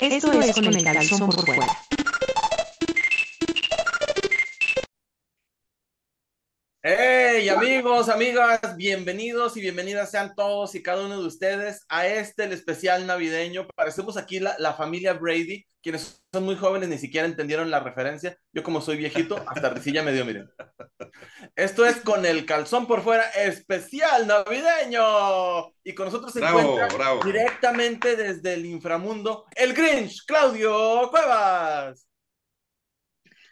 Esto es con el calzón por fuera. ¡Hey amigos, amigas! Bienvenidos y bienvenidas sean todos y cada uno de ustedes a este el especial navideño. Parecemos aquí la, la familia Brady, quienes son muy jóvenes ni siquiera entendieron la referencia. Yo como soy viejito, hasta risilla me dio, miren. Esto es con el calzón por fuera, especial navideño. Y con nosotros se Bravo, encuentra bravo. directamente desde el inframundo, el Grinch, Claudio Cuevas.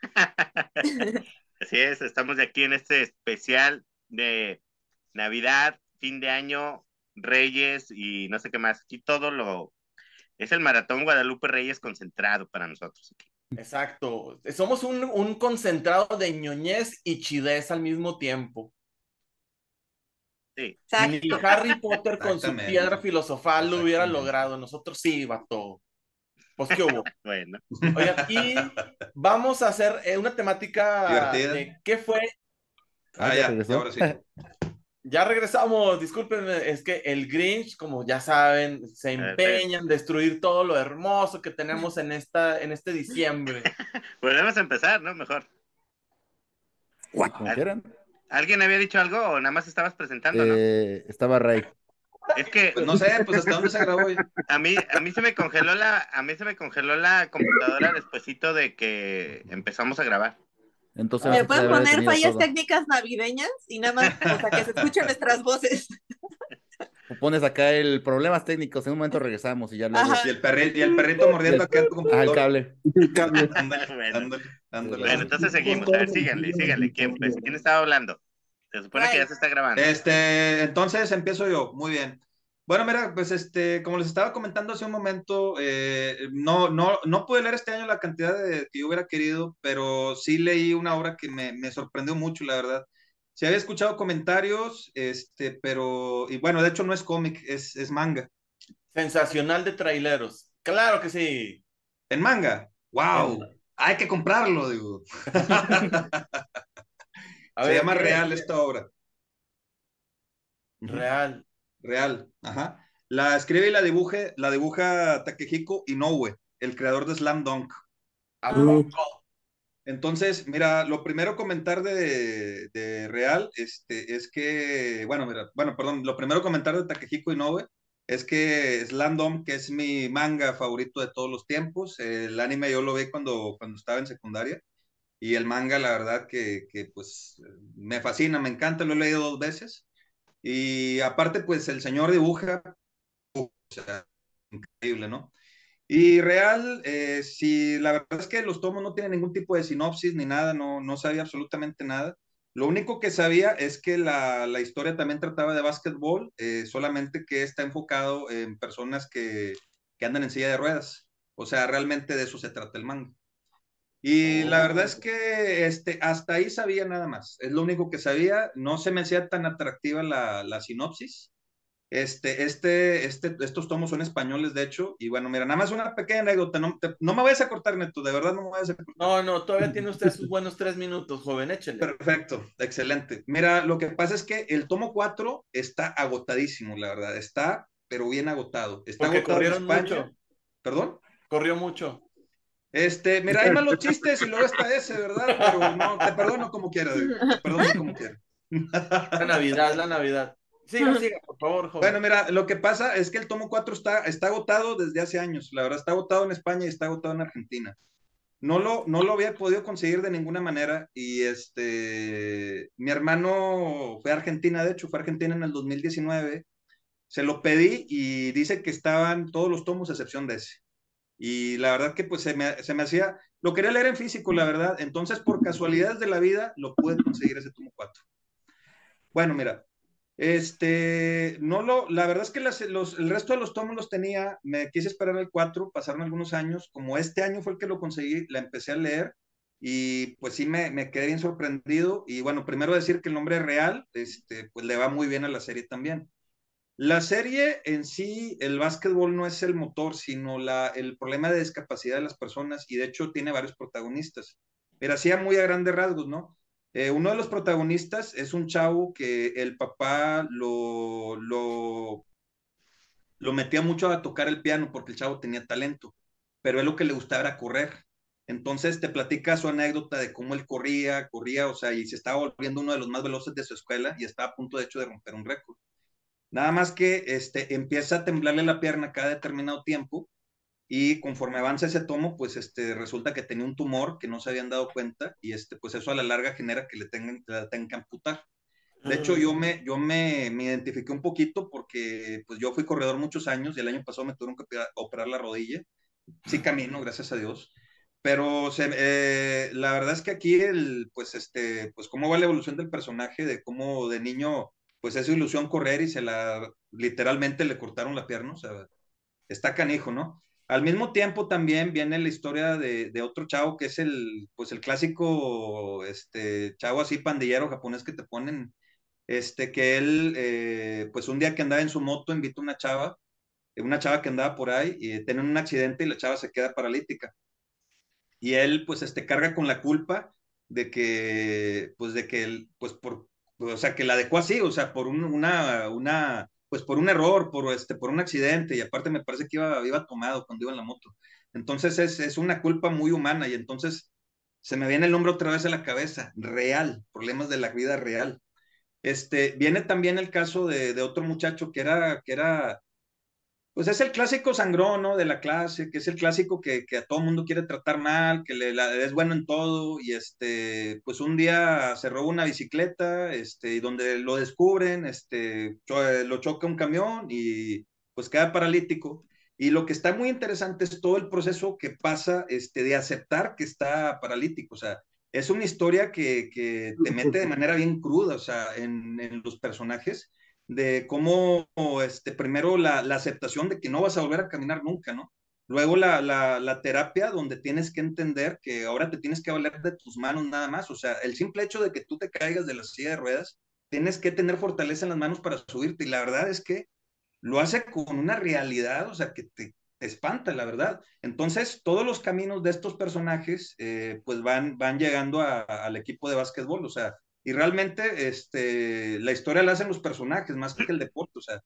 Así es, estamos de aquí en este especial de Navidad, fin de año, Reyes y no sé qué más. Aquí todo lo es el maratón Guadalupe Reyes concentrado para nosotros. aquí. Exacto. Somos un, un concentrado de ñoñez y chidez al mismo tiempo. Sí, Ni. Harry Potter con su piedra filosofal lo hubiera logrado. Nosotros sí, vato. Pues qué hubo. bueno. Oigan, y vamos a hacer eh, una temática Divertida. de qué fue. Ah, ya, ahora sí. Ya regresamos, discúlpenme, es que el Grinch, como ya saben, se empeña en destruir todo lo hermoso que tenemos en esta, en este diciembre. Podemos empezar, ¿no? Mejor. Como quieran. ¿Alguien había dicho algo o nada más estabas presentando, no? Eh, estaba Ray. Es que Pues no sé, pues hasta dónde se grabó hoy. a mí, a mí se me congeló la, a mí se me congeló la computadora despuesito de que empezamos a grabar. Entonces, ¿Me pueden poner fallas todo. técnicas navideñas? Y nada más, o sea, que se escuchen nuestras voces. O Pones acá el problemas técnicos, en un momento regresamos y ya luego. Y el perrito, y el perrito mordiendo acá Ah, el cable. Bueno. ándale, ándale. Bueno, entonces seguimos. A ver, síganle, síganle. ¿Quién, pues, ¿quién estaba hablando? Se supone que ya se está grabando. Este, entonces empiezo yo, muy bien. Bueno, mira, pues este, como les estaba comentando hace un momento, eh, no, no, no pude leer este año la cantidad de, que yo hubiera querido, pero sí leí una obra que me, me sorprendió mucho, la verdad. Sí había escuchado comentarios, este, pero, y bueno, de hecho no es cómic, es, es manga. Sensacional de traileros. Claro que sí. ¿En manga? ¡Wow! Hay que comprarlo, digo. A Se ver, llama ¿qué- Real esta obra. Real. Real, ajá. La escribe y la dibuje, la dibuja Takehiko Inoue, el creador de Slam Dunk. ¿A Uh. Entonces, mira, lo primero comentar de, de Real este, es que, bueno, mira, bueno, perdón, lo primero comentar de Takehiko Inoue es que Slam Dunk, que es mi manga favorito de todos los tiempos, el anime yo lo vi cuando, cuando estaba en secundaria y el manga, la verdad que, que pues me fascina, me encanta, lo he leído dos veces y aparte, pues el señor dibuja, o sea, increíble, ¿no? Y Real, eh, si la verdad es que los tomos no tienen ningún tipo de sinopsis ni nada, no, no sabía absolutamente nada. Lo único que sabía es que la, la historia también trataba de básquetbol, eh, solamente que está enfocado en personas que, que andan en silla de ruedas. O sea, realmente de eso se trata el manga. Y la verdad es que este, hasta ahí sabía nada más. Es lo único que sabía. No se me hacía tan atractiva la, la sinopsis. Este, este, este, estos tomos son españoles, de hecho. Y bueno, mira, nada más una pequeña anécdota. No, te- no me vayas a cortar, Neto. De verdad, no me vayas a cortar. No, no, todavía tiene usted sus buenos tres minutos, joven, échele. Perfecto, excelente. Mira, lo que pasa es que el tomo 4 está agotadísimo, la verdad. Está, pero bien agotado. Está Porque agotado en corrieron España. mucho. ¿Perdón? Corrió mucho. Este, mira, hay malos chistes y luego está ese, ¿verdad? Pero no, te perdono como quieras, te perdono como quieras. La Navidad, la Navidad. Siga, siga, por favor, joven. Bueno, mira, lo que pasa es que el tomo 4 está, está agotado desde hace años. La verdad, está agotado en España y está agotado en Argentina. No lo, no lo había podido conseguir de ninguna manera. Y este, mi hermano fue a Argentina, de hecho, fue a Argentina en el 2019. Se lo pedí y dice que estaban todos los tomos, a excepción de ese. Y la verdad que pues se me, se me hacía, lo quería leer en físico, la verdad. Entonces, por casualidades de la vida, lo pude conseguir ese tomo 4. Bueno, mira, este, no lo, la verdad es que las- los, el resto de los tomos los tenía, me quise esperar al 4, pasaron algunos años, como este año fue el que lo conseguí, la empecé a leer y pues sí me, me quedé bien sorprendido y bueno, primero decir que el nombre real, este, pues le va muy bien a la serie también. La serie en sí, el básquetbol no es el motor, sino la, el problema de discapacidad de las personas y de hecho tiene varios protagonistas. Pero así a muy a grandes rasgos, ¿no? Eh, uno de los protagonistas es un chavo que el papá lo, lo, lo metía mucho a tocar el piano porque el chavo tenía talento. pero él lo que le gustaba era correr. Entonces te platica su anécdota de cómo él corría, corría, o sea, y se estaba volviendo uno de los más veloces de su escuela y estaba a punto de hecho de romper un récord. Nada más que este, empieza a temblarle la pierna cada determinado tiempo y conforme avanza ese tomo, pues este, resulta que tenía un tumor que no se habían dado cuenta y este, pues eso a la larga genera que le tengan, la tengan que amputar. De hecho, yo, me, yo me, me, identifiqué un poquito porque pues yo fui corredor muchos años y el año pasado me tuvieron que operar la rodilla. Sí camino, gracias a Dios. Pero se, eh, la verdad es que aquí, el, pues, este, pues cómo va la evolución del personaje, de cómo de niño, pues es ilusión correr y se la, literalmente le cortaron la pierna, o sea, está canijo, ¿no? Al mismo tiempo también viene la historia de, de, otro chavo que es el, pues el clásico, este, chavo así pandillero japonés que te ponen, este, que él, eh, pues un día que andaba en su moto invita a una chava, una chava que andaba por ahí y tienen un accidente y la chava se queda paralítica. Y él, pues, este, carga con la culpa de que, pues, de que él, pues, por, o sea, que la dejó así, o sea, por un, una, una, pues por un error, por, este, por un accidente, y aparte me parece que iba, iba tomado cuando iba en la moto. Entonces es, es una culpa muy humana y entonces se me viene el nombre otra vez a la cabeza, real, problemas de la vida real. Este, viene también el caso de, de otro muchacho que era, que era, pues es el clásico sangrón, ¿no? De la clase, que es el clásico que, a todo mundo quiere tratar mal, que es bueno en todo, y este, pues un día se roba una bicicleta, este, y donde lo descubren, este, lo choca un camión y pues queda paralítico. Y lo que está muy interesante es todo el proceso que pasa, este, de aceptar que está paralítico, o sea, es una historia que, te mete de manera bien cruda, o sea, en los personajes, de cómo, este, primero la, la, aceptación de que no vas a volver a caminar nunca, ¿no? Luego la, la, terapia donde tienes que entender que ahora te tienes que valer de tus manos nada más, o sea, el simple hecho de que tú te caigas de la silla de ruedas, tienes que tener fortaleza en las manos para subirte y la verdad es que lo hace con una realidad, o sea, que te, espanta, la verdad. Entonces, todos los caminos de estos personajes, eh, pues van, van llegando al equipo de básquetbol, o sea, y realmente este, la historia la hacen los personajes más que el deporte, o sea,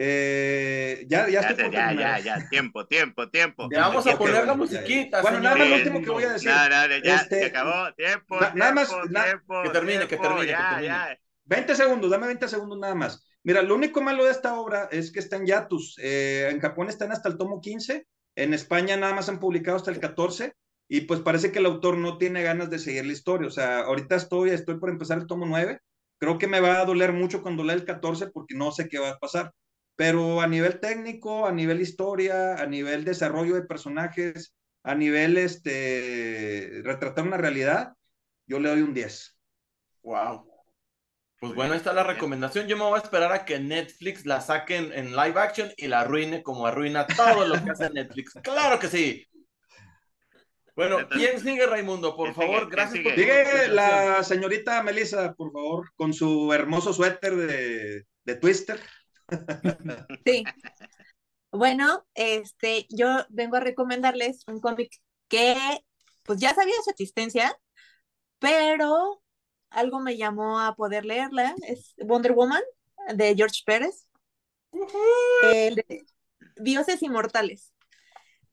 eh, ya, ya, ya, ya, ya, ya, tiempo, tiempo, tiempo. Ya vamos a poner la musiquita. Bueno, nada más lo último que voy a decir. No, no, ya, este, se acabó, tiempo. Na, nada más, tiempo, na, tiempo, que termine, tiempo, que termine, ya, que termine. ya. 20 segundos, dame 20 segundos nada más. Mira, lo único malo de esta obra es que está en Yatus. Eh, en Japón están hasta el tomo 15, en España nada más han publicado hasta el 14 y pues parece que el autor no tiene ganas de seguir la historia. O sea, ahorita estoy, estoy por empezar el tomo 9. Creo que me va a doler mucho cuando lea el 14 porque no sé qué va a pasar. Pero a nivel técnico, a nivel historia, a nivel desarrollo de personajes, a nivel este, retratar una realidad, yo le doy un 10. Wow. Pues bueno, esta es la recomendación. Yo me voy a esperar a que Netflix la saquen en live action y la arruine como arruina todo lo que hace Netflix. Claro que sí. Bueno, ¿quién sigue, Raimundo? Por favor, gracias por Sigue la señorita Melissa, por favor, con su hermoso suéter de, de Twister. Sí. Bueno, este, yo vengo a recomendarles un cómic que, pues ya sabía su existencia, pero algo me llamó a poder leerla. Es Wonder Woman de George Pérez. Uh -huh. El de Dioses Inmortales.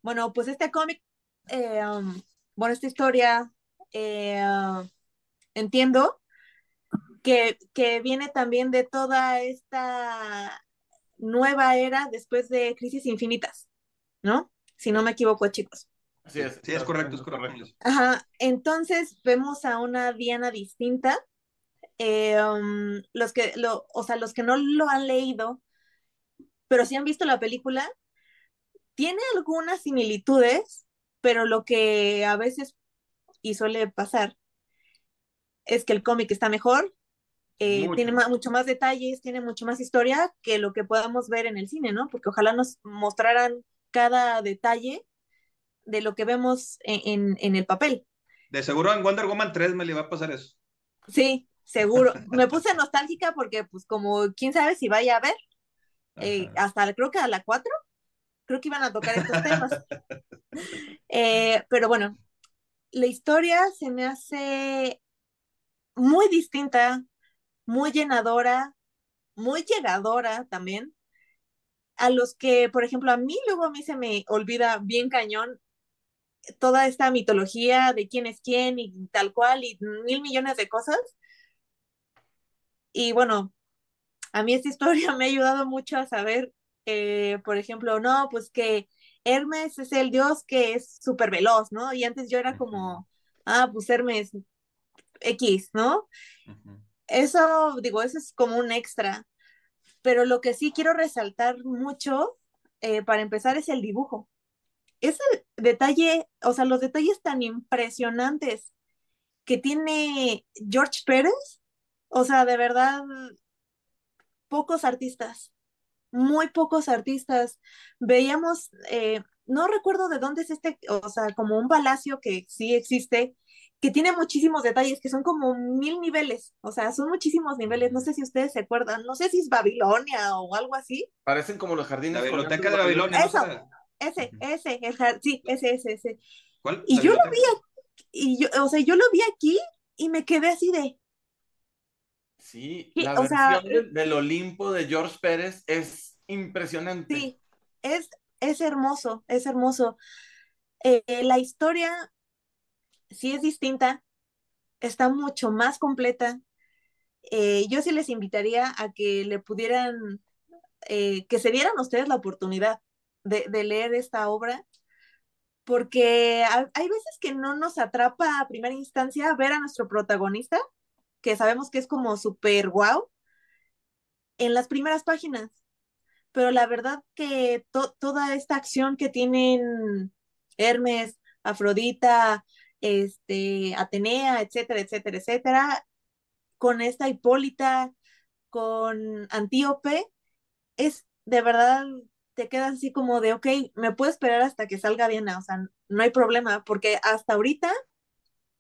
Bueno, pues este cómic eh, um, bueno, esta historia eh, uh, entiendo que, que, viene también de toda esta nueva era después de Crisis Infinitas, ¿no? Si no me equivoco, chicos. Así es, sí, es correcto, es correcto. Ajá, entonces vemos a una Diana distinta. Eh, um, los que, lo, o sea, los que no lo han leído, pero sí han visto la película, tiene algunas similitudes, pero lo que a veces y suele pasar es que el cómic está mejor, eh, tiene más, mucho más detalles, tiene mucho más historia que lo que podamos ver en el cine, ¿no? Porque ojalá nos mostraran cada detalle de lo que vemos en, en, en, el papel. De seguro en Wonder Woman 3 me le va a pasar eso. Sí, seguro. me puse nostálgica porque, pues, como quién sabe si vaya a ver, eh, hasta creo que a la 4, creo que iban a tocar estos temas. eh, pero bueno, la historia se me hace muy distinta, muy llenadora, muy llegadora también. A los que, por ejemplo, a mí luego a mí se me olvida bien cañón toda esta mitología de quién es quién y tal cual y mil millones de cosas. Y bueno, a mí esta historia me ha ayudado mucho a saber, eh, por ejemplo, no, pues que Hermes es el dios que es súper veloz, ¿no? Y antes yo era como, ah, pues Hermes X, ¿no? Eso, digo, eso es como un extra. Pero lo que sí quiero resaltar mucho, eh, para empezar, es el dibujo. Ese detalle, o sea, los detalles tan impresionantes que tiene George Pérez, o sea, de verdad, pocos artistas, muy pocos artistas. Veíamos, eh, no recuerdo de dónde es este, o sea, como un palacio que sí existe, que tiene muchísimos detalles, que son como mil niveles, o sea, son muchísimos niveles, no sé si ustedes se acuerdan, no sé si es Babilonia o algo así. Parecen como los jardines. La biblioteca de Babilonia. Eso, ese, ese, sí, ese, ese, ese. ¿Cuál? Y yo lo vi, y yo, o sea, yo lo vi aquí y me quedé así de... Sí, la versión del, Olimpo de George Pérez es impresionante. Sí, es, es hermoso, es hermoso. Eh, la historia sí es distinta, está mucho más completa. Eh, yo sí les invitaría a que le pudieran, eh, que se dieran ustedes la oportunidad de, leer esta obra, porque hay veces que no nos atrapa a primera instancia ver a nuestro protagonista, que sabemos que es como súper guau, en las primeras páginas. Pero la verdad que toda esta acción que tienen Hermes, Afrodita, este, Atenea, etcétera, etcétera, etcétera, con esta Hipólita, con Antíope, es de verdad, te quedas así como de, ok, me puedo esperar hasta que salga Diana, o sea, no hay problema, porque hasta ahorita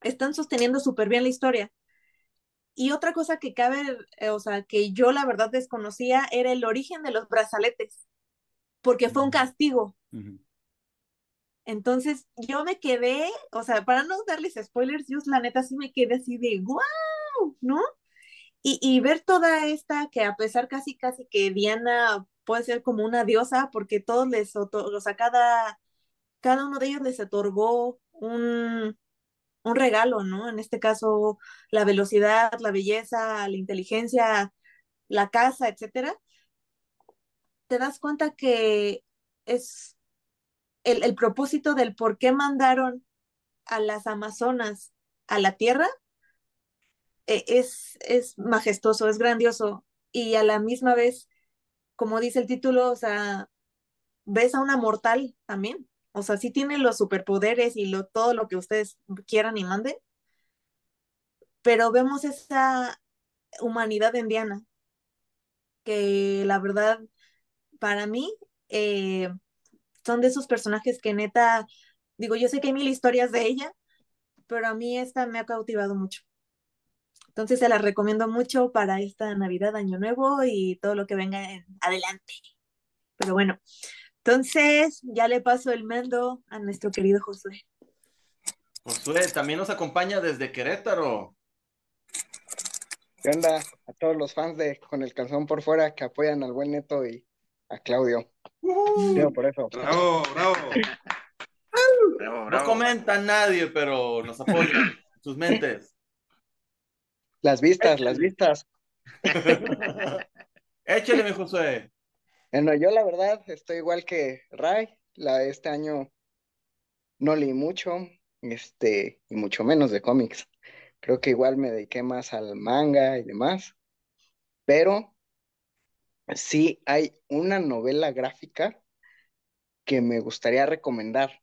están sosteniendo súper bien la historia. Y otra cosa que cabe, eh, o sea, que yo la verdad desconocía era el origen de los brazaletes, porque fue un castigo. Entonces yo me quedé, o sea, para no darles spoilers, yo la neta sí me quedé así de wow, ¿no? Y, y ver toda esta, que a pesar casi, casi que Diana puede ser como una diosa, porque todos les, o sea, cada, cada uno de ellos les otorgó un, un regalo, ¿no? En este caso, la velocidad, la belleza, la inteligencia, la casa, etcétera. Te das cuenta que es el, propósito del por qué mandaron a las Amazonas a la Tierra eh, es, es majestuoso, es grandioso y a la misma vez, como dice el título, o sea, ves a una mortal también. O sea, sí tiene los superpoderes y lo, todo lo que ustedes quieran y manden, pero vemos esa humanidad indiana que la verdad, para mí, eh, son de esos personajes que neta, digo, yo sé que hay mil historias de ella, pero a mí esta me ha cautivado mucho. Entonces se la recomiendo mucho para esta Navidad, Año Nuevo y todo lo que venga en adelante. Pero bueno, entonces ya le paso el mando a nuestro querido Josué. Josué también nos acompaña desde Querétaro. ¿Qué onda? A todos los fans de Con el Calzón por Fuera que apoyan al buen Neto y a Claudio por eso. Bravo, bravo. No comentan nadie, pero nos apoyan sus mentes. Las vistas, las vistas. Échale, mi José. Bueno, yo la verdad estoy igual que Ray. La, este año no leí mucho, este, y mucho menos de cómics. Creo que igual me dediqué más al manga y demás. Pero sí hay una novela gráfica que me gustaría recomendar.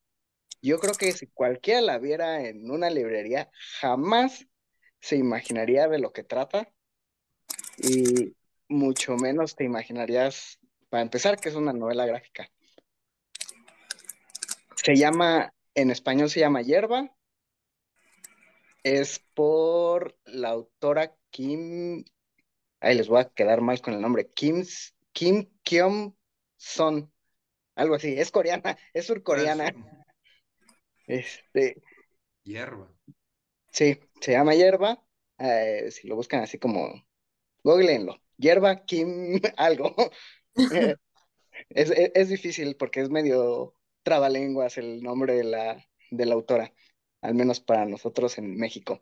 Yo creo que si cualquiera la viera en una librería, jamás se imaginaría de lo que trata y mucho menos te imaginarías, para empezar, que es una novela gráfica. Se llama, en español se llama Hierba. Es por la autora Kim ahí les voy a quedar mal con el nombre, Kim, Kim Kyom Son, algo así, es coreana, es surcoreana. Este. Hierba. Sí, se llama Hierba. Eh, si lo buscan así como, googleenlo. Hierba Kim algo. es, es, difícil porque es medio trabalenguas el nombre de la, de la autora, al menos para nosotros en México.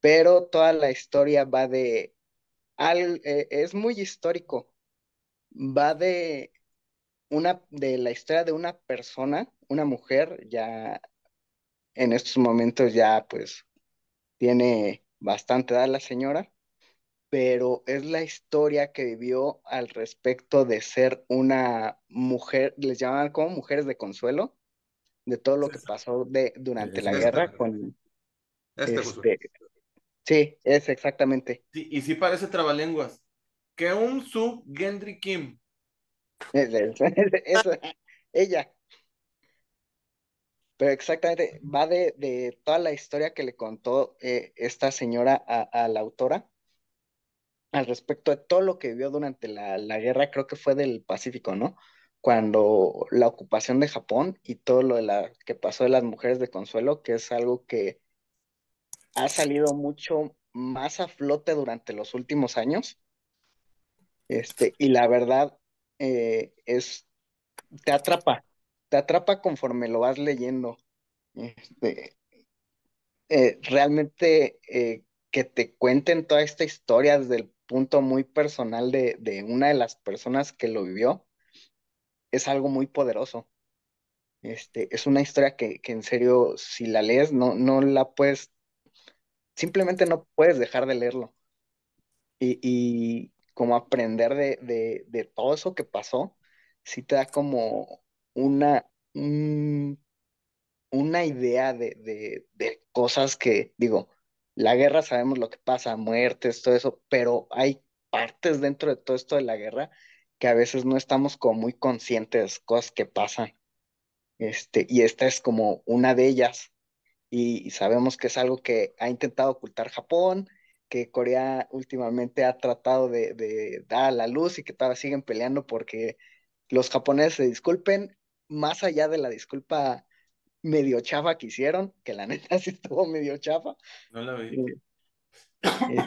Pero toda la historia va de, al, eh, es muy histórico, va de una, de la historia de una persona, una mujer, ya en estos momentos ya pues tiene bastante edad la señora, pero es la historia que vivió al respecto de ser una mujer, les llamaban como mujeres de consuelo, de todo lo que pasó de, durante la guerra con... Este, sí, es exactamente. Sí, y sí parece trabalenguas. un Su Gendry Kim. ella. Pero exactamente, va de, de, toda la historia que le contó eh, esta señora a, la autora al respecto de todo lo que vivió durante la, la, guerra, creo que fue del Pacífico, ¿no? Cuando la ocupación de Japón y todo lo de la, que pasó de las mujeres de consuelo, que es algo que ha salido mucho más a flote durante los últimos años. Este, y la verdad eh, es, te atrapa, te atrapa conforme lo vas leyendo. Este, eh, realmente eh, que te cuenten toda esta historia desde el punto muy personal de, de, una de las personas que lo vivió, es algo muy poderoso. Este, es una historia que, que en serio, si la lees, no, no la puedes, simplemente no puedes dejar de leerlo. Y, y como aprender de, de, de, todo eso que pasó, sí te da como una, una idea de, de, cosas que, digo, la guerra sabemos lo que pasa, muertes, todo eso, pero hay partes dentro de todo esto de la guerra que a veces no estamos como muy conscientes, cosas que pasan. Este, y esta es como una de ellas. Y, sabemos que es algo que ha intentado ocultar Japón, que Corea últimamente ha tratado de, de dar a la luz y que todavía siguen peleando porque los japoneses se disculpen, más allá de la disculpa medio chafa que hicieron, que la neta sí estuvo medio chafa. No la vi. Eh,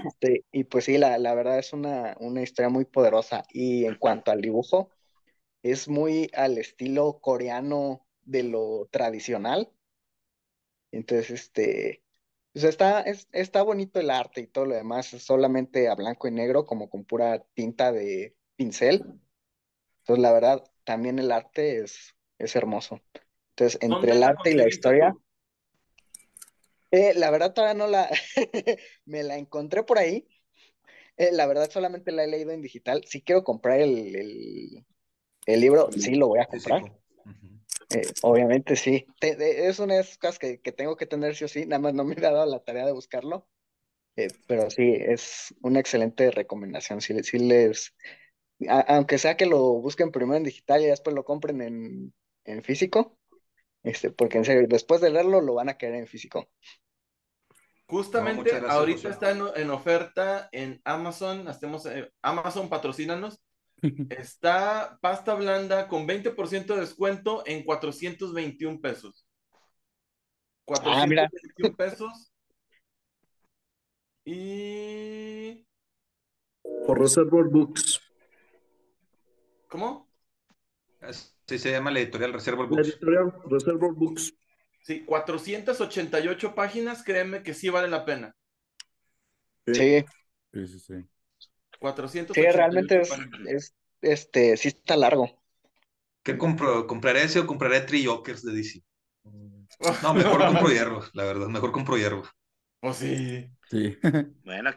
este, y pues sí, la, la verdad es una, una, historia muy poderosa. Y en cuanto al dibujo, es muy al estilo coreano de lo tradicional. Entonces, este, pues está, es, está bonito el arte y todo lo demás, solamente a blanco y negro, como con pura tinta de pincel. Entonces, la verdad, también el arte es, es hermoso. Entonces, entre el arte y la historia, eh, la verdad todavía no la, me la encontré por ahí. Eh, la verdad solamente la he leído en digital. Si quiero comprar el, el, libro, sí lo voy a comprar. Eh, obviamente sí. es una de esas cosas que, que, tengo que tener sí o sí. Nada más no me he dado la tarea de buscarlo. pero sí, es una excelente recomendación. Si, si les, aunque sea que lo busquen primero en digital y después lo compren en, en físico, este, porque en serio, después de leerlo lo van a querer en físico. Justamente ahorita está en, oferta en Amazon, hacemos, eh, Amazon patrocínanos. Está pasta blanda con 20% de descuento en 421 pesos. 421 ah, pesos. Y. Por Reservoir Books. ¿Cómo? Sí, se llama la editorial Reservoir Books. La editorial Reservoir Books. Sí, 488 páginas, créeme que sí vale la pena. Sí. Sí, sí, sí. 488 sí, realmente es, este, sí está largo. ¿Qué compro? ¿Compraré ese o compraré Tree Jokers de DC? No, mejor compro hierro, la verdad, mejor compro hierro. Oh, sí. Sí. Bueno,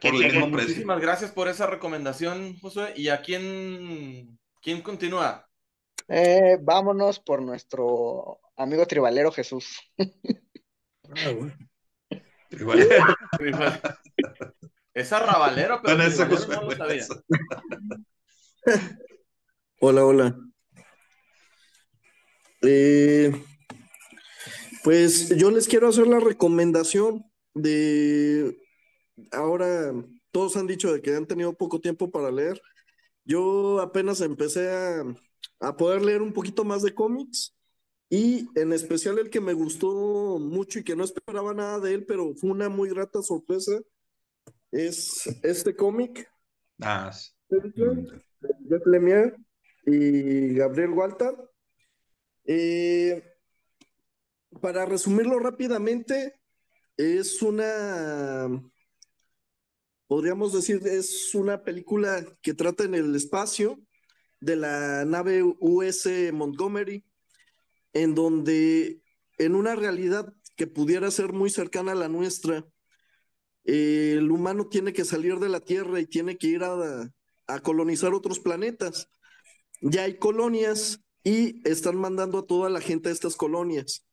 Muchísimas gracias por esa recomendación, Josué. ¿Y a quién, quién continúa? Eh, vámonos por nuestro amigo tribalero Jesús. Ah, tribalero. es arrabalero, pero no lo sabía. Hola, hola. Eh, pues yo les quiero hacer la recomendación de ahora todos han dicho de que han tenido poco tiempo para leer. Yo apenas empecé a, a poder leer un poquito más de cómics y en especial el que me gustó mucho y que no esperaba nada de él, pero fue una muy grata sorpresa, es este cómic. Ah, Jeff Lemire y Gabriel Walter. Eh, para resumirlo rápidamente, es una, podríamos decir, es una película que trata en el espacio de la nave US Montgomery, en donde en una realidad que pudiera ser muy cercana a la nuestra, el humano tiene que salir de la Tierra y tiene que ir a, a colonizar otros planetas. Ya hay colonias y están mandando a toda la gente a estas colonias.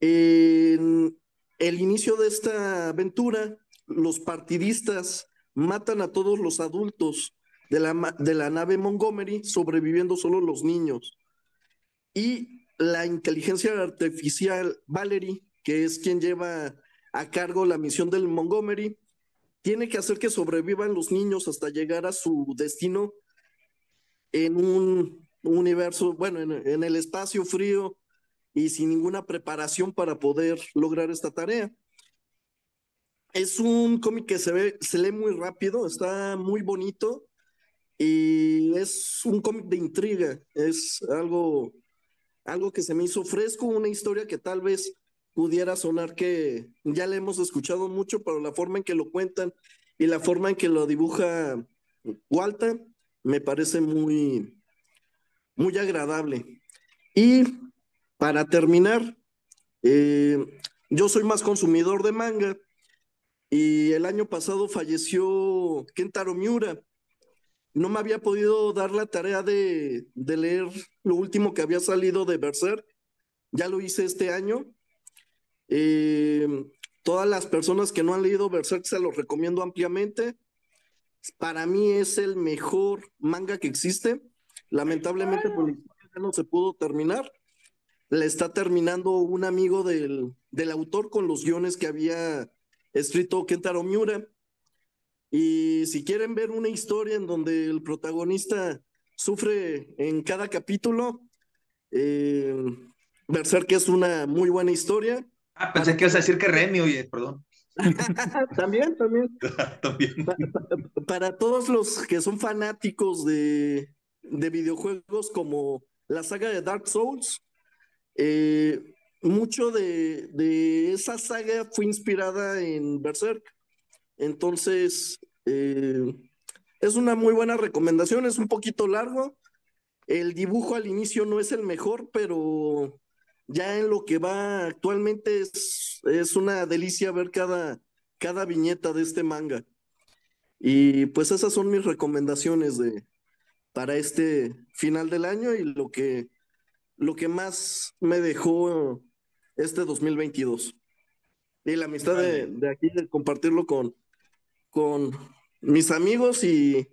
En el inicio de esta aventura, los partidistas matan a todos los adultos de la, de la nave Montgomery, sobreviviendo solo los niños. Y la inteligencia artificial Valerie, que es quien lleva a cargo la misión del Montgomery, tiene que hacer que sobrevivan los niños hasta llegar a su destino en un universo, bueno, en, en el espacio frío y sin ninguna preparación para poder lograr esta tarea. Es un cómic que se ve, se lee muy rápido, está muy bonito y es un cómic de intriga, es algo, algo que se me hizo fresco, una historia que tal vez pudiera sonar que ya le hemos escuchado mucho, pero la forma en que lo cuentan y la forma en que lo dibuja Walter me parece muy, muy agradable. Y para terminar, eh, yo soy más consumidor de manga y el año pasado falleció Kentaro Miura. No me había podido dar la tarea de, leer lo último que había salido de Berserk. Ya lo hice este año. Eh, todas las personas que no han leído Berserk se los recomiendo ampliamente. Para mí es el mejor manga que existe. Lamentablemente, por la historia ya no se pudo terminar. Le está terminando un amigo del, del autor con los guiones que había escrito Kentaro Miura. Y si quieren ver una historia en donde el protagonista sufre en cada capítulo, eh, Berserk es una muy buena historia. Ah, pensé que ibas a decir que Remy, oye, perdón. también, también. También. Pa- pa- para todos los que son fanáticos de, de videojuegos como la saga de Dark Souls, eh, mucho de, de esa saga fue inspirada en Berserk. Entonces, eh, es una muy buena recomendación, es un poquito largo. El dibujo al inicio no es el mejor, pero ya en lo que va actualmente es, es una delicia ver cada, cada viñeta de este manga. Y pues esas son mis recomendaciones de, para este final del año y lo que, lo que más me dejó este 2022. Y la amistad de, de aquí, de compartirlo con, con mis amigos y,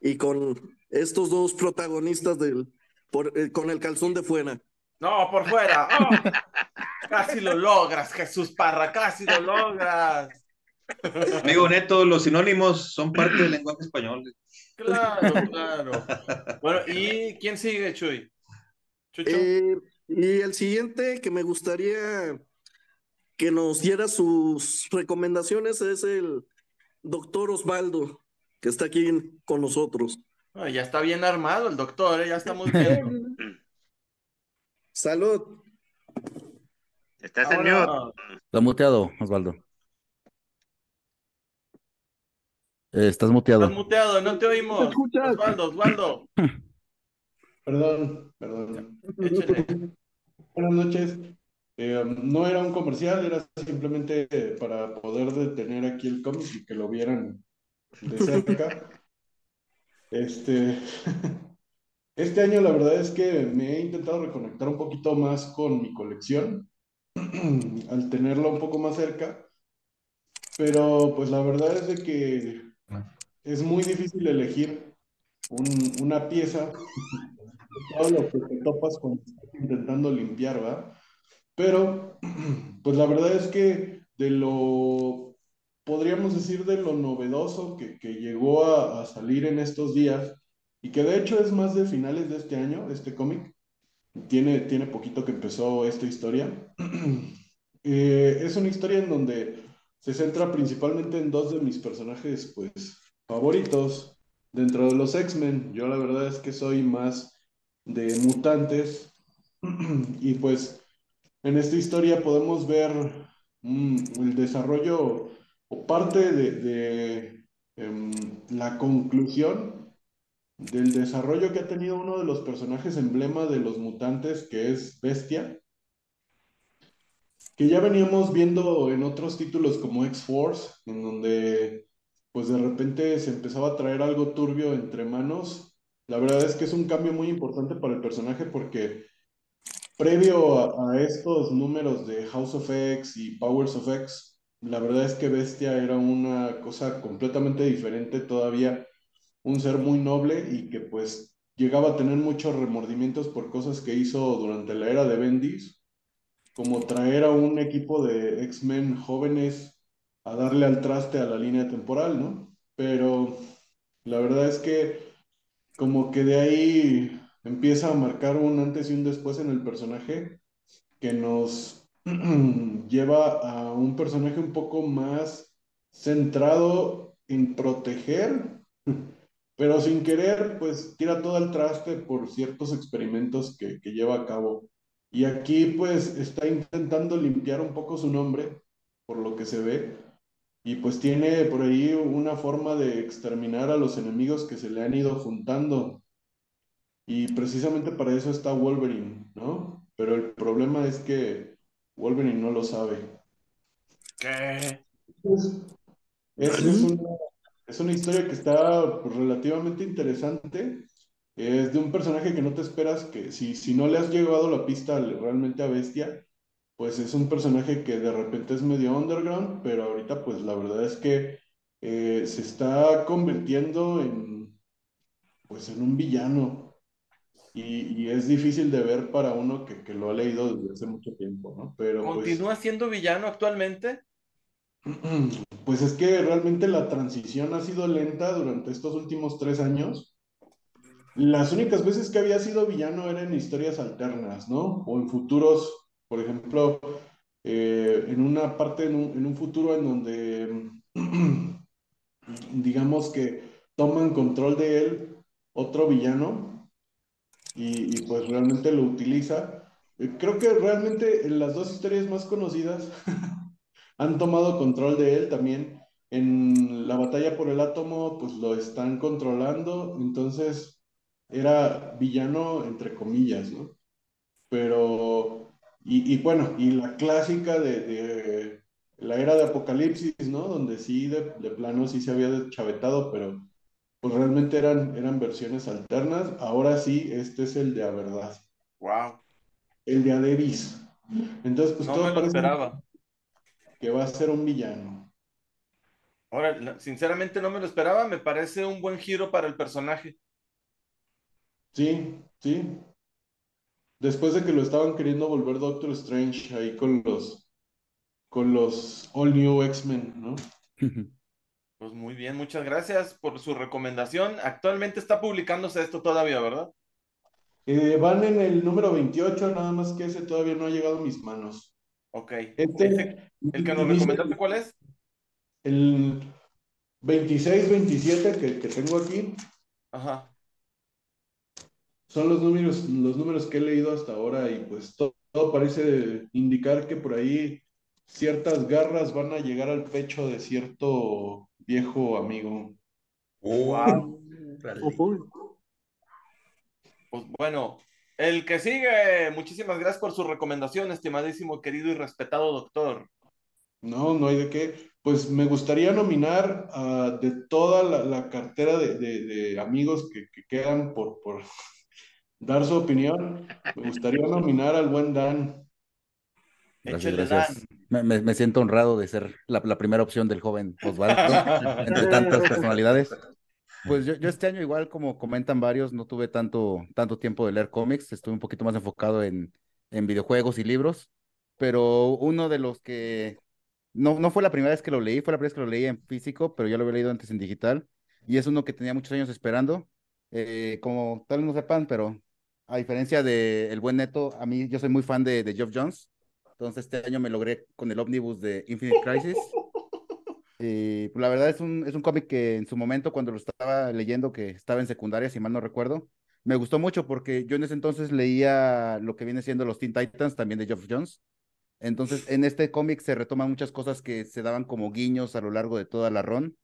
y con estos dos protagonistas del, por, eh, con el calzón de fuera. No, por fuera. Oh, casi lo logras, Jesús Parra, casi lo logras. Amigo Neto, los sinónimos son parte del lenguaje español. Claro, claro. Bueno, ¿y quién sigue, Chuy? Chucho. Eh, y el siguiente que me gustaría que nos diera sus recomendaciones es el doctor Osvaldo, que está aquí con nosotros. Ay, ya está bien armado el doctor, ¿eh? ya está muy bien. Salud. Estás en mute. Está muteado, Osvaldo. Eh, estás muteado. estás muteado, no te oímos. Osvaldo, Osvaldo, Perdón, perdón. échale. Buenas noches. Eh, no era un comercial, era simplemente para poder detener aquí el cómic y que lo vieran de cerca. Este, este año la verdad es que me he intentado reconectar un poquito más con mi colección, al tenerla un poco más cerca, pero pues la verdad es de que es muy difícil elegir un- una pieza todo lo que te topas cuando estás intentando limpiar, ¿va? Pero, pues la verdad es que de lo, podríamos decir de lo novedoso que, que llegó a, a salir en estos días, y que de hecho es más de finales de este año, este cómic, tiene, tiene poquito que empezó esta historia. Eh, es una historia en donde se centra principalmente en dos de mis personajes, pues, favoritos dentro de los X-Men. Yo la verdad es que soy más de mutantes y pues en esta historia podemos ver mm, el desarrollo o parte de, em, la conclusión del desarrollo que ha tenido uno de los personajes emblema de los mutantes, que es Bestia, que ya veníamos viendo en otros títulos como X-Force, en donde pues de repente se empezaba a traer algo turbio entre manos. La verdad es que es un cambio muy importante para el personaje porque previo a, estos números de House of X y Powers of X, la verdad es que Bestia era una cosa completamente diferente todavía, un ser muy noble y que pues llegaba a tener muchos remordimientos por cosas que hizo durante la era de Bendis, como traer a un equipo de X-Men jóvenes a darle al traste a la línea temporal, ¿no? Pero la verdad es que como que de ahí empieza a marcar un antes y un después en el personaje que nos lleva a un personaje un poco más centrado en proteger, pero sin querer, pues tira todo el traste por ciertos experimentos que, que lleva a cabo. Y aquí pues está intentando limpiar un poco su nombre, por lo que se ve, y pues tiene por ahí una forma de exterminar a los enemigos que se le han ido juntando. Y precisamente para eso está Wolverine, ¿no? Pero el problema es que Wolverine no lo sabe. ¿Qué? Es, es, es una, es una historia que está pues, relativamente interesante. Es de un personaje que no te esperas que, si, si no le has llegado la pista realmente a Bestia, pues es un personaje que de repente es medio underground, pero ahorita pues la verdad es que eh, se está convirtiendo en, pues en un villano. Y, y es difícil de ver para uno que, que lo ha leído desde hace mucho tiempo, ¿no? Pero pues... ¿Continúa siendo villano actualmente? Pues es que realmente la transición ha sido lenta durante estos últimos tres años. Las únicas veces que había sido villano eran en historias alternas, ¿no? O en futuros, por ejemplo, eh, en una parte, en un, en un futuro en donde, digamos que toman control de él otro villano y, pues realmente lo utiliza. Eh, Creo que realmente en las dos historias más conocidas han tomado control de él también. En la batalla por el átomo, pues lo están controlando, entonces era villano entre comillas, ¿no? Pero, y, bueno, y la clásica de, de la era de Apocalipsis, ¿no? Donde sí, de, de plano sí se había deschavetado, pero pues realmente eran, eran versiones alternas. Ahora sí, este es el de a verdad, Wow. el de Adebis. Entonces, pues No todo me lo esperaba. que va a ser un villano. Ahora, sinceramente no me lo esperaba. Me parece un buen giro para el personaje. Sí, sí. Después de que lo estaban queriendo volver Doctor Strange ahí con los, con los All New X-Men, ¿no? Pues muy bien, muchas gracias por su recomendación. Actualmente está publicándose esto todavía, ¿verdad? Eh, van en el número 28, nada más que ese todavía no ha llegado a mis manos. Ok. Este, el que nos recomendaste, ¿cuál es? El 26-27 que, que tengo aquí Ajá. son los números, los números que he leído hasta ahora y pues to- todo, parece indicar que por ahí ciertas garras van a llegar al pecho de cierto viejo amigo. Wow. Pues bueno, el que sigue, muchísimas gracias por su recomendación, estimadísimo, querido y respetado doctor. No, no hay de qué. Pues me gustaría nominar de toda la, la cartera de, de- de amigos que, que quedan por, por dar su opinión. Me gustaría nominar al buen Dan. Gracias, Échele, gracias. Me, me- me siento honrado de ser la, la primera opción del joven Osvaldo entre tantas personalidades. Pues yo, yo este año, igual como comentan varios, no tuve tanto, tanto tiempo de leer cómics, estuve un poquito más enfocado en, en videojuegos y libros, pero uno de los que no, no fue la primera vez que lo leí, fue la primera vez que lo leí en físico, pero ya lo había leído antes en digital, y es uno que tenía muchos años esperando, eh, como tal vez no sepan, pero a diferencia de El Buen Neto, a mí yo soy muy fan de, de Geoff Jones, entonces este año me logré con el ómnibus de Infinite Crisis. Y pues, la verdad es un, es un cómic que en su momento, cuando lo estaba leyendo, que estaba en secundaria, si mal no recuerdo, me gustó mucho porque yo en ese entonces leía lo que viene siendo los Teen Titans, también de Geoff Jones. Entonces, en este cómic se retoman muchas cosas que se daban como guiños a lo largo de toda la run.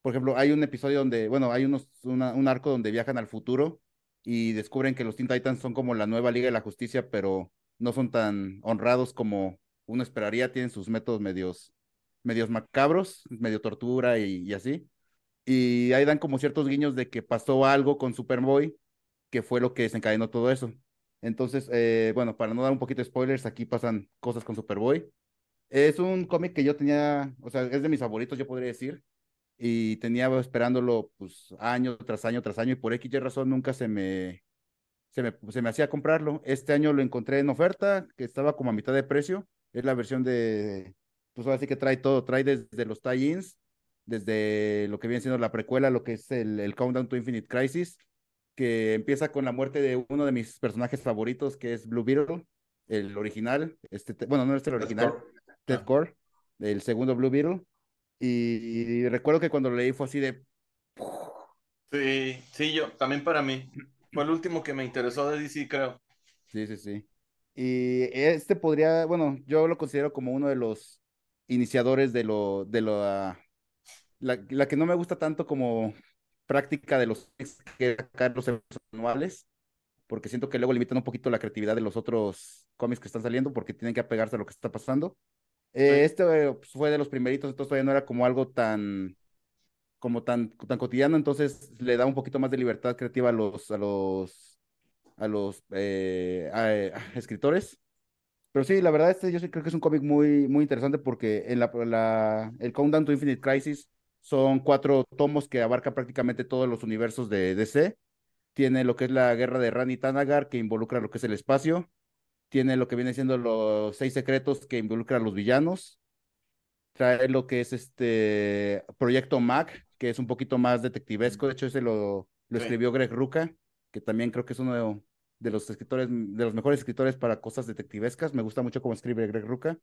Por ejemplo, hay un episodio donde, bueno, hay unos, un arco donde viajan al futuro y descubren que los Teen Titans son como la nueva Liga de la Justicia, pero no son tan honrados como uno esperaría, tienen sus métodos medios, medios macabros, medio tortura y, así. Y ahí dan como ciertos guiños de que pasó algo con Superboy, que fue lo que desencadenó todo eso. Entonces, eh, bueno, para no dar un poquito de spoilers, aquí pasan cosas con Superboy. Es un cómic que yo tenía, o sea, es de mis favoritos, yo podría decir, y tenía esperándolo pues año tras año tras año y por X razón nunca se me, se me, se me hacía comprarlo. Este año lo encontré en oferta, que estaba como a mitad de precio es la versión de, pues ahora sí que trae todo, trae desde los tie-ins, desde lo que viene siendo la precuela, lo que es el, el Countdown to Infinite Crisis, que empieza con la muerte de uno de mis personajes favoritos, que es Blue Beetle, el original, este, bueno, no es el original, Ted ah. Core, el segundo Blue Beetle, y, recuerdo que cuando lo leí fue así de... Sí, sí, yo, también para mí. Fue el último que me interesó de DC, creo. Sí, sí, sí. Y este podría, bueno, yo lo considero como uno de los iniciadores de lo, de lo, la, la, que no me gusta tanto como práctica de los que los anuales, porque siento que luego limitan un poquito la creatividad de los otros cómics que están saliendo porque tienen que apegarse a lo que está pasando. Eh, este eh, pues, fue de los primeritos, entonces todavía no era como algo tan como tan, cotidiano, entonces le da un poquito más de libertad creativa a los, a los a los eh, escritores. Pero sí, la verdad, este yo creo que es un cómic muy, muy interesante porque en la, el Countdown to Infinite Crisis son cuatro tomos que abarcan prácticamente todos los universos de DC. Tiene lo que es la guerra de Rani Tanagar, que involucra lo que es el espacio. Tiene lo que viene siendo los seis secretos que involucra a los villanos. Trae lo que es este Proyecto Mac, que es un poquito más detectivesco. De hecho, ese lo, lo escribió Greg Ruca que también creo que es uno de, los escritores, de los mejores escritores para cosas detectivescas. Me gusta mucho cómo escribe Greg Ruca.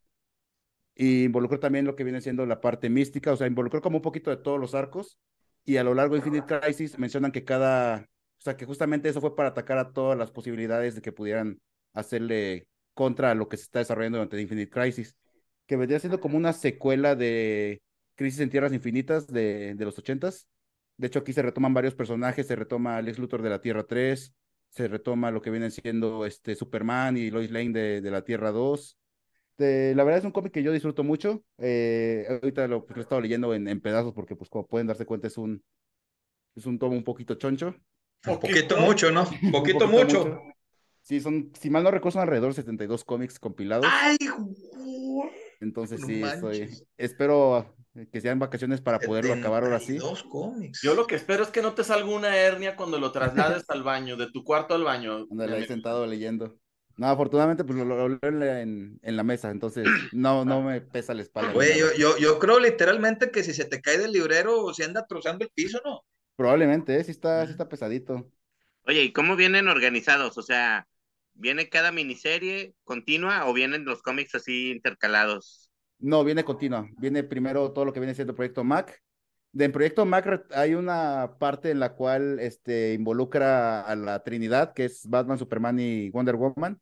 Y involucró también lo que viene siendo la parte mística, o sea, involucró como un poquito de todos los arcos. Y a lo largo de Infinite Crisis mencionan que cada, o sea, que justamente eso fue para atacar a todas las posibilidades de que pudieran hacerle contra lo que se está desarrollando durante Infinite Crisis, que vendría siendo como una secuela de Crisis en Tierras Infinitas de, de los ochentas, de hecho, aquí se retoman varios personajes, se retoma Alex Luthor de la Tierra 3, se retoma lo que viene siendo este Superman y Lois Lane de, la Tierra 2. la verdad es un cómic que yo disfruto mucho. Eh, ahorita lo, pues, lo, he estado leyendo en, pedazos porque, pues, como pueden darse cuenta, es un, es un tomo un poquito choncho. Un poquito mucho, ¿no? Un poquito, mucho. Sí, son, si mal no recuerdo, son alrededor de 72 cómics compilados. ¡Ay, Entonces, sí, estoy, espero que sean vacaciones para poderlo acabar ahora sí. cómics. Yo lo que espero es que no te salga una hernia cuando lo traslades al baño, de tu cuarto al baño. Andale ahí sentado leyendo. No, afortunadamente, pues lo, leo en, en, la mesa, entonces no, no me pesa la espalda. Güey, yo, yo, yo, creo literalmente que si se te cae del librero, se anda trozando el piso, ¿no? Probablemente, ¿eh? sí está, sí está pesadito. Oye, ¿y cómo vienen organizados? O sea, ¿viene cada miniserie continua o vienen los cómics así intercalados? No, viene continua. Viene primero todo lo que viene siendo Proyecto Mac. En Proyecto Mac hay una parte en la cual este, involucra a la Trinidad, que es Batman, Superman y Wonder Woman,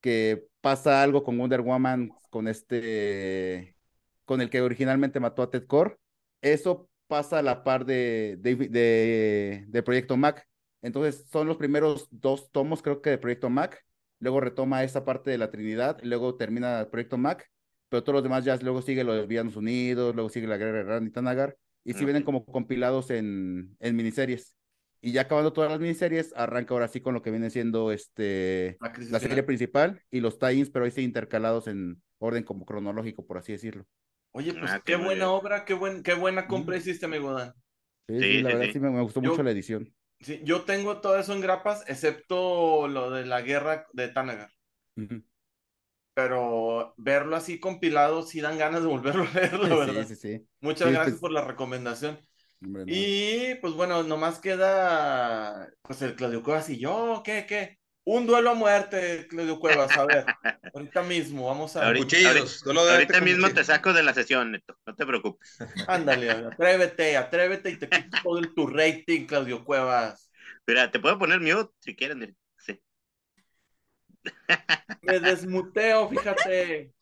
que pasa algo con Wonder Woman, con este, con el que originalmente mató a Ted Core. Eso pasa a la par de, de, de, Proyecto Mac. Entonces son los primeros dos tomos, creo que de Proyecto Mac. Luego retoma esa parte de la Trinidad, luego termina el Proyecto Mac pero todos los demás ya luego sigue lo de Villanos Unidos, luego sigue la guerra de Randy Tanagar, y si vienen como compilados en, en miniseries. Y ya acabando todas las miniseries, arranca ahora sí con lo que viene siendo este la, serie principal y los tie-ins, pero ahí sí intercalados en orden como cronológico, por así decirlo. Oye, pues ah, qué buena obra, qué, buen, qué buena compra hiciste, amigo Dan. Sí, sí, la verdad sí me, gustó mucho la edición. Sí, yo tengo todo eso en grapas, excepto lo de la guerra de Tanagar pero verlo así compilado sí dan ganas de volverlo a la verdad. Sí, sí, Muchas gracias pues por la recomendación. Y pues bueno, nomás queda pues el Claudio Cuevas y yo, ¿qué, qué? Un duelo a muerte, Claudio Cuevas, a ver, ahorita mismo, vamos a... Ahorita, ahorita, mismo te saco de la sesión, Neto, no te preocupes. Ándale, atrévete, atrévete y te quito todo el, tu rating, Claudio Cuevas. Mira, te puedo poner mute si quieren. Me desmuteo, fíjate.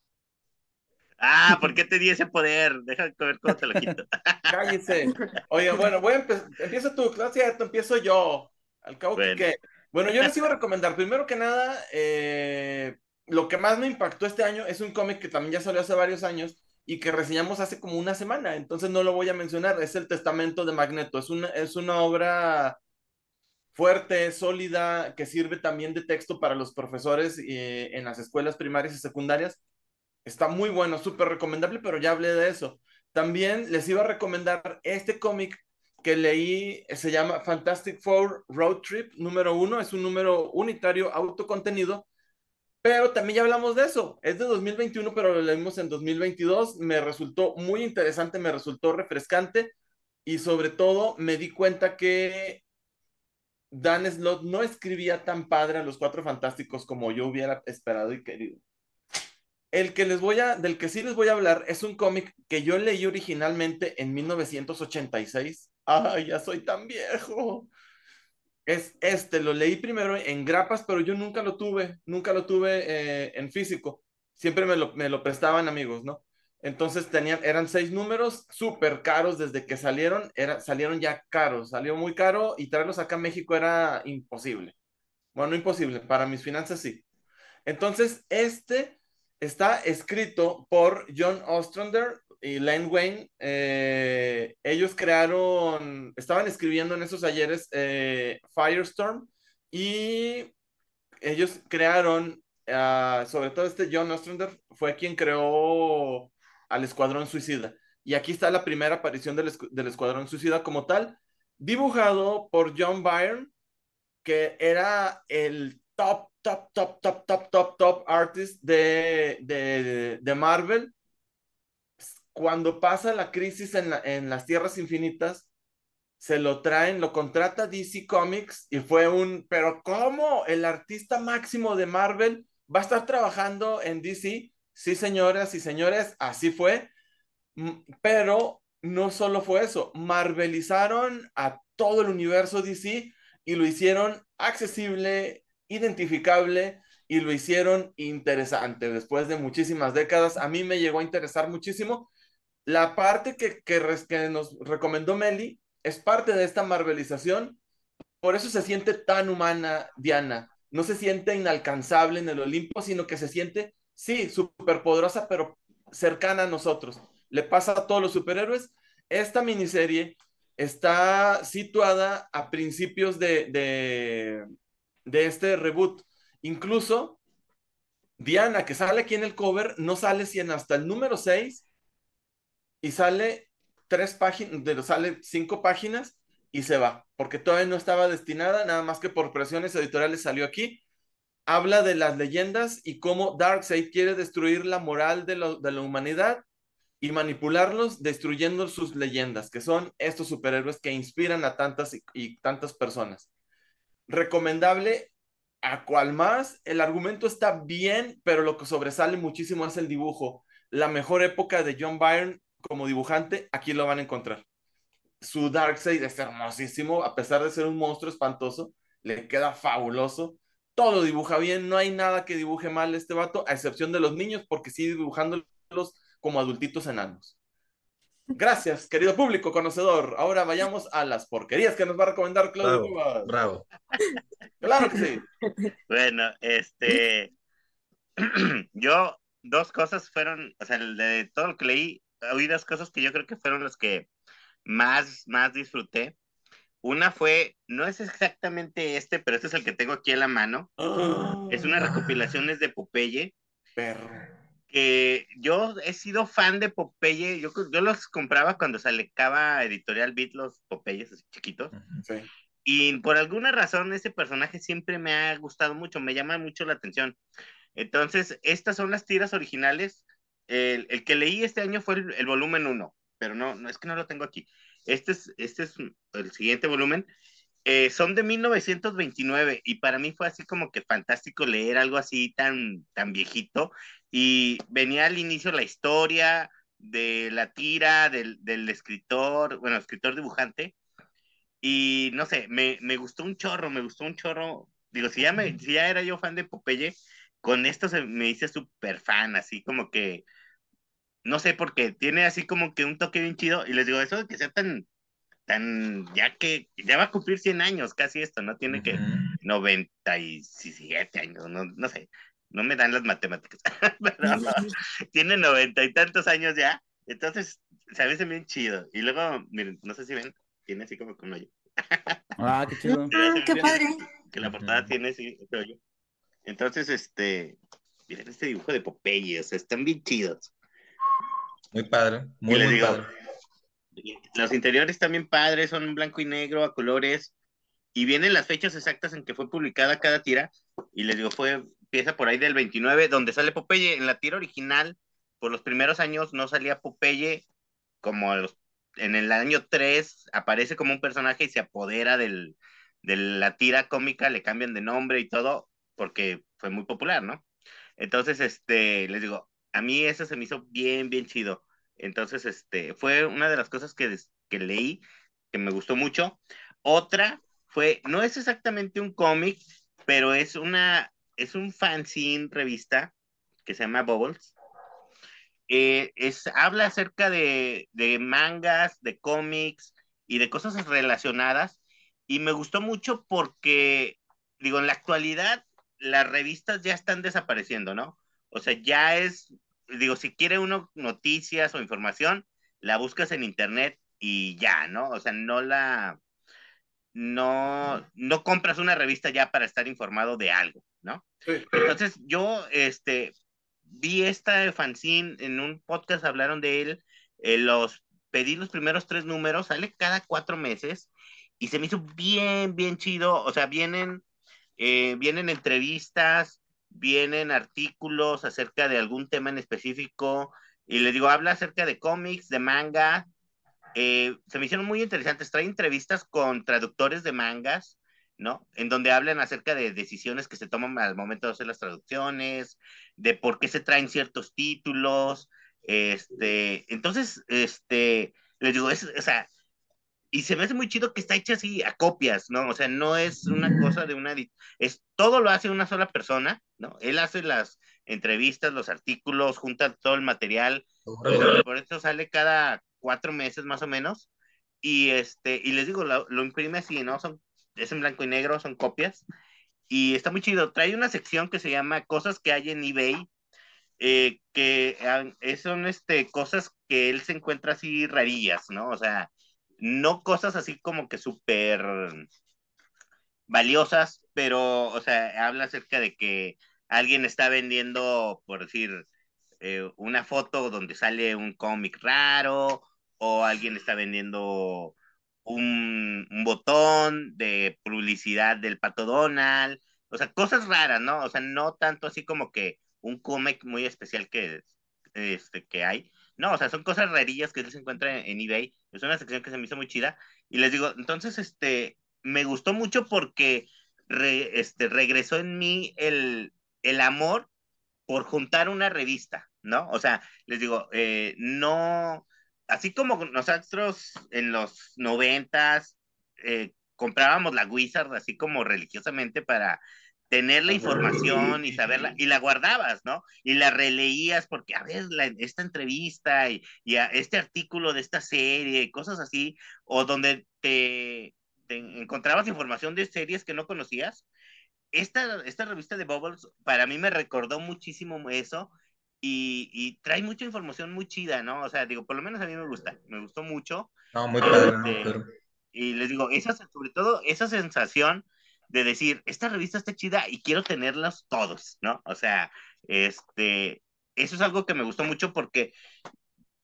Ah, ¿por qué te di ese poder? Déjame ver cómo te lo quito. Cállese. Oye, bueno, voy a empezar. Empieza tú, clase, empiezo yo. Al cabo Bueno. que. Bueno, yo les iba a recomendar, primero que nada, eh, lo que más me impactó este año es un cómic que también ya salió hace varios años y que reseñamos hace como una semana, entonces no lo voy a mencionar. Es el Testamento de Magneto. Es una, es una obra fuerte, sólida, que sirve también de texto para los profesores eh, en las escuelas primarias y secundarias. Está muy bueno, súper recomendable, pero ya hablé de eso. También les iba a recomendar este cómic que leí, se llama Fantastic Four Road Trip número uno, es un número unitario autocontenido, pero también ya hablamos de eso. Es de 2021, pero lo leímos en 2022. Me resultó muy interesante, me resultó refrescante y sobre todo me di cuenta que Dan Slott no escribía tan padre a los Cuatro Fantásticos como yo hubiera esperado y querido. El que les voy a, del que sí les voy a hablar es un cómic que yo leí originalmente en 1986. Ay, ya soy tan viejo. Es este, lo leí primero en grapas, pero yo nunca lo tuve, nunca lo tuve eh, en físico. Siempre me lo, me lo prestaban amigos, ¿no? Entonces tenían, eran seis números súper caros desde que salieron, era, salieron ya caros, salió muy caro y traerlos acá a México era imposible. Bueno, no imposible, para mis finanzas sí. Entonces, este está escrito por John Ostrander y Len Wayne. Eh, ellos crearon, estaban escribiendo en esos ayeres eh, Firestorm y ellos crearon, uh, sobre todo este John Ostrander fue quien creó al Escuadrón Suicida. Y aquí está la primera aparición del, Escuadrón Suicida como tal, dibujado por John Byrne, que era el top, top, top, top, top, top, top artist de, de, Marvel. Cuando pasa la crisis en, en, las Tierras Infinitas, se lo traen, lo contrata DC Comics y fue un, pero ¿cómo? El artista máximo de Marvel va a estar trabajando en DC. Sí, señoras y señores, así fue. Pero no solo fue eso, marvelizaron a todo el universo DC y lo hicieron accesible, identificable y lo hicieron interesante. Después de muchísimas décadas, a mí me llegó a interesar muchísimo. La parte que, que, que nos recomendó Meli es parte de esta marvelización, por eso se siente tan humana Diana. No se siente inalcanzable en el Olimpo, sino que se siente, sí, súper poderosa, pero cercana a nosotros. Le pasa a todos los superhéroes. Esta miniserie está situada a principios de, de, este reboot. Incluso Diana, que sale aquí en el cover, no sale sino hasta el número 6 y sale tres páginas, sale cinco páginas y se va, porque todavía no estaba destinada, nada más que por presiones editoriales salió aquí. Habla de las leyendas y cómo Darkseid quiere destruir la moral de, lo, de la humanidad y manipularlos destruyendo sus leyendas, que son estos superhéroes que inspiran a tantas y, y tantas personas. Recomendable a cual más, el argumento está bien, pero lo que sobresale muchísimo es el dibujo. La mejor época de John Byrne como dibujante, aquí lo van a encontrar. Su Darkseid es hermosísimo, a pesar de ser un monstruo espantoso, le queda fabuloso. Todo dibuja bien, no hay nada que dibuje mal este vato, a excepción de los niños, porque sigue dibujándolos como adultitos enanos. Gracias, querido público conocedor. Ahora vayamos a las porquerías que nos va a recomendar Claudio. Bravo, bravo. Claro que sí. Bueno, este. yo, dos cosas fueron, o sea, de todo lo que leí, oí dos cosas que yo creo que fueron las que más, más disfruté. Una fue, no es exactamente este, pero este es el que tengo aquí en la mano. Oh, es una recopilación de Popeye. Perro. Que yo he sido fan de Popeye. Yo, yo los compraba cuando salecaba Editorial Beat, los Popeyes así chiquitos. Sí. Y por alguna razón ese personaje siempre me ha gustado mucho, me llama mucho la atención. Entonces, estas son las tiras originales. El, el que leí este año fue el, el volumen 1, pero no, no es que no lo tengo aquí. Este es, este es el siguiente volumen. Eh, son de 1929 y para mí fue así como que fantástico leer algo así tan, tan viejito. Y venía al inicio la historia de la tira del, del escritor, bueno, escritor dibujante. Y no sé, me, me gustó un chorro, me gustó un chorro. Digo, si ya, me, si ya era yo fan de Popeye, con esto se me hice súper fan, así como que, no sé, porque tiene así como que un toque bien chido. Y les digo, eso de que sea tan, tan, ya que ya va a cumplir 100 años casi esto, ¿no? Tiene que 97 años, no, no sé, no me dan las matemáticas, pero tiene noventa y tantos años ya, entonces se ve bien chido. Y luego, miren, no sé si ven, tiene así como un hoyo. Ah, qué chido. Ah, qué padre. Que la portada tiene así ese hoyo. Entonces, este, miren este dibujo de Popeye, o sea, están bien chidos. Muy padre, muy, muy padre. Los interiores también padres, son blanco y negro, a colores, y vienen las fechas exactas en que fue publicada cada tira, y les digo, fue, empieza por ahí del 29, donde sale Popeye, en la tira original, por los primeros años no salía Popeye, como en el año 3 aparece como un personaje y se apodera del, de la tira cómica, le cambian de nombre y todo, porque fue muy popular, ¿no? Entonces, este, les digo, a mí eso se me hizo bien, bien chido. Entonces, este, fue una de las cosas que, que leí, que me gustó mucho. Otra fue, no es exactamente un cómic, pero es una, es un fanzine revista que se llama Bubbles. Eh, es, habla acerca de, de mangas, de cómics y de cosas relacionadas. Y me gustó mucho porque, digo, en la actualidad las revistas ya están desapareciendo, ¿no? O sea, ya es digo, si quiere uno noticias o información, la buscas en internet y ya, ¿no? O sea, no la, no, no compras una revista ya para estar informado de algo, ¿no? Entonces, yo, este, vi esta fanzine en un podcast, hablaron de él, eh, los, pedí los primeros tres números, sale cada cuatro meses y se me hizo bien, bien chido, o sea, vienen, eh, vienen entrevistas, vienen artículos acerca de algún tema en específico, y les digo, habla acerca de cómics, de manga, eh, se me hicieron muy interesantes, trae entrevistas con traductores de mangas, ¿no? En donde hablan acerca de decisiones que se toman al momento de hacer las traducciones, de por qué se traen ciertos títulos, este, entonces, este, les digo, es, o sea, y se me hace muy chido que está hecha así a copias, ¿no? O sea, no es una cosa de una... Es, todo lo hace una sola persona, ¿no? Él hace las entrevistas, los artículos, junta todo el material, por eso sale cada cuatro meses más o menos, y este, y les digo, lo, lo, imprime así, ¿no? Son, es en blanco y negro, son copias, y está muy chido. Trae una sección que se llama Cosas que hay en eBay, eh, que eh, son este, cosas que él se encuentra así rarillas, ¿no? O sea, no cosas así como que súper valiosas, pero, o sea, habla acerca de que alguien está vendiendo, por decir, eh, una foto donde sale un cómic raro, o alguien está vendiendo un, botón de publicidad del pato Donald, o sea, cosas raras, ¿no? O sea, no tanto así como que un cómic muy especial que, este, que hay, no, o sea, son cosas rarillas que se encuentra en, eBay. Es una sección que se me hizo muy chida. Y les digo, entonces, este, me gustó mucho porque este, regresó en mí el, el amor por juntar una revista, ¿no? O sea, les digo, eh, no, así como nosotros en los noventas eh, comprábamos la Wizard así como religiosamente para tener la información y saberla, y la guardabas, ¿no? Y la releías porque, a ver, esta entrevista y, y este artículo de esta serie y cosas así, o donde te, encontrabas información de series que no conocías. Esta, esta revista de Bubbles para mí me recordó muchísimo eso y, y, trae mucha información muy chida, ¿no? O sea, digo, por lo menos a mí me gusta, me gustó mucho. No, muy padre. Este, y les digo, esa, sobre todo esa sensación de decir, esta revista está chida y quiero tenerlas todos, ¿no? O sea, este, eso es algo que me gustó mucho porque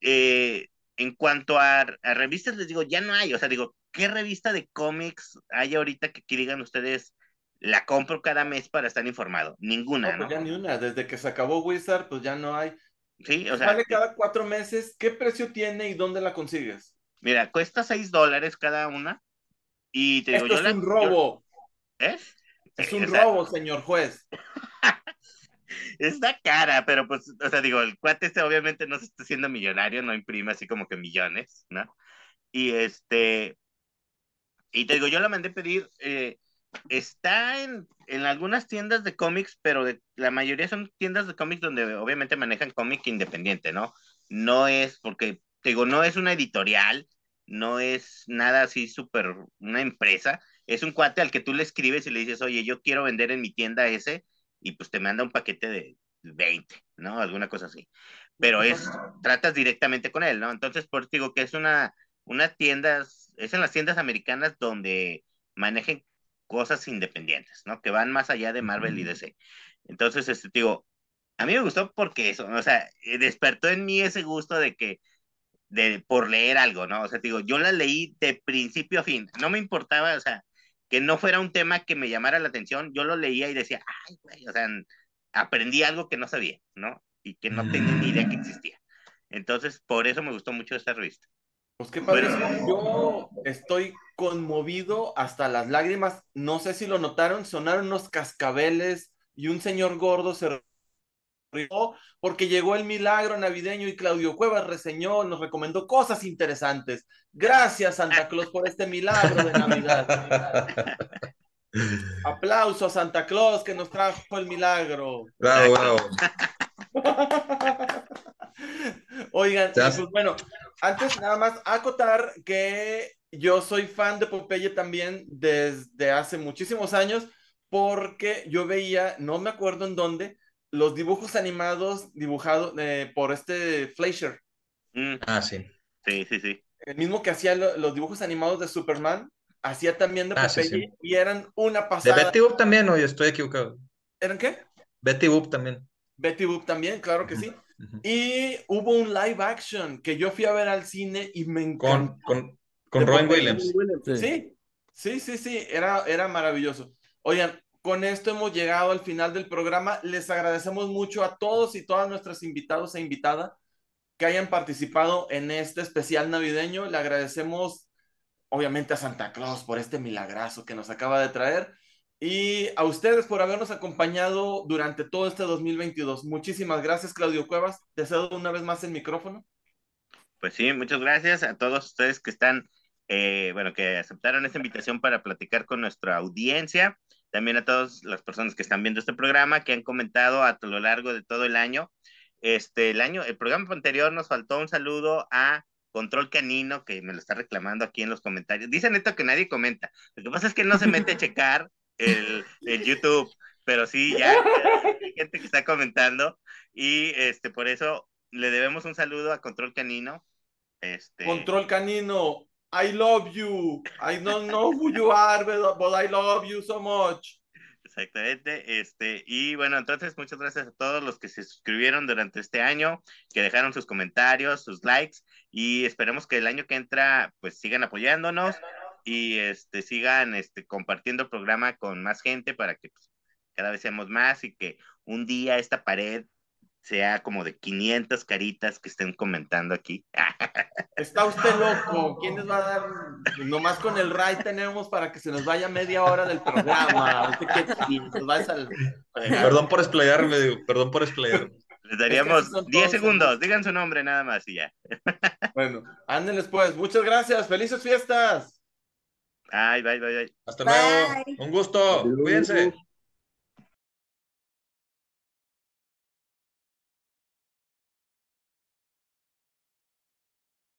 eh, en cuanto a, revistas, les digo, ya no hay, o sea, digo, ¿qué revista de cómics hay ahorita que, digan ustedes, la compro cada mes para estar informado? Ninguna, ¿no? Pues ya ni una, desde que se acabó Wizard, pues ya no hay. Sí, o sea. Sale cada cuatro meses, ¿qué precio tiene y dónde la consigues? Mira, cuesta seis dólares cada una. Y te digo, Esto yo es un robo. ¿Eh? Es un robo, señor juez. Está cara, pero pues, o sea, digo, el cuate este obviamente no se está haciendo millonario, no imprime así como que millones, ¿no? Y este, Y te digo, yo la mandé pedir, eh, está en, en algunas tiendas de cómics, pero de, la mayoría son tiendas de cómics donde obviamente manejan cómic independiente, ¿no? No es porque, te digo, no es una editorial, no es nada así súper, una empresa, es un cuate al que tú le escribes y le dices, oye, yo quiero vender en mi tienda ese, y pues te manda un paquete de 20, ¿no? Alguna cosa así. Pero es, tratas directamente con él, ¿no? Entonces, por eso digo que es una, una tienda, es en las tiendas americanas donde manejen cosas independientes, ¿no? Que van más allá de Marvel y DC. Entonces, este, digo, a mí me gustó porque eso, o sea, eh, despertó en mí ese gusto de que, de, por leer algo, ¿no? O sea, digo, yo la leí de principio a fin, no me importaba, o sea, que no fuera un tema que me llamara la atención, yo lo leía y decía, ay, güey, o sea, aprendí algo que no sabía, ¿no? Y que no tenía ni idea que existía. Entonces, por eso me gustó mucho esta revista. Pues qué padre. Yo estoy conmovido hasta las lágrimas. No sé si lo notaron, sonaron unos cascabeles y un señor gordo se porque llegó el milagro navideño y Claudio Cuevas reseñó, nos recomendó cosas interesantes. Gracias, Santa Claus, por este milagro de Navidad. Aplauso a Santa Claus que nos trajo el milagro. Bravo, bravo. Oigan, pues bueno, antes nada más acotar que yo soy fan de Popeye también desde hace muchísimos años porque yo veía, no me acuerdo en dónde, los dibujos animados dibujados eh, por este Fleischer. Mm. Ah, sí. Sí, sí, sí. El mismo que hacía lo- los dibujos animados de Superman, hacía también de Ah, Popeye sí. y eran una De pasada. Betty Boop también, oye, estoy equivocado. ¿Eran qué? Betty Boop también. Betty Boop también, claro que sí. Y hubo un live action que yo fui a ver al cine y me encantó. Con, con, con De Robin. Williams. Sí. Sí, sí, sí, sí, era, era maravilloso. Oigan, con esto hemos llegado al final del programa. Les agradecemos mucho a todos y todas nuestros invitados e invitadas que hayan participado en este especial navideño. Le agradecemos, obviamente, a Santa Claus por este milagrazo que nos acaba de traer. Y a ustedes por habernos acompañado durante todo este 2022. Muchísimas gracias, Claudio Cuevas. Te cedo una vez más el micrófono. Pues sí, muchas gracias a todos ustedes que están, eh, bueno, que aceptaron esta invitación para platicar con nuestra audiencia. También a todas las personas que están viendo este programa, que han comentado a lo largo de todo el año. Este, el año, el programa anterior nos faltó un saludo a Control Canino, que me lo está reclamando aquí en los comentarios. Dicen esto que nadie comenta. Lo que pasa es que no se mete a checar el, el YouTube, pero sí, ya hay gente que está comentando y este, por eso le debemos un saludo a Control Canino. Este, Control canino, I love you. I don't know who you are, but, I love you so much. Exactamente, este, y bueno, entonces muchas gracias a todos los que se suscribieron durante este año, que dejaron sus comentarios, sus likes, y esperemos que el año que entra, pues sigan apoyándonos y este, sigan este, compartiendo el programa con más gente para que pues, cada vez seamos más y que un día esta pared sea como de 500 caritas que estén comentando aquí. Está usted loco. ¿Quién les va a dar? Nomás con el RAI tenemos para que se nos vaya media hora del programa. Usted qué al- Perdón por explayarme, digo, perdón por explayarme. Les daríamos así son 10 todos, segundos, digan su nombre nada más y ya. Bueno, ándenles pues. Muchas gracias. Felices fiestas. Ay, bye, bye, bye. Hasta Bye. luego. Un gusto. Cuídense.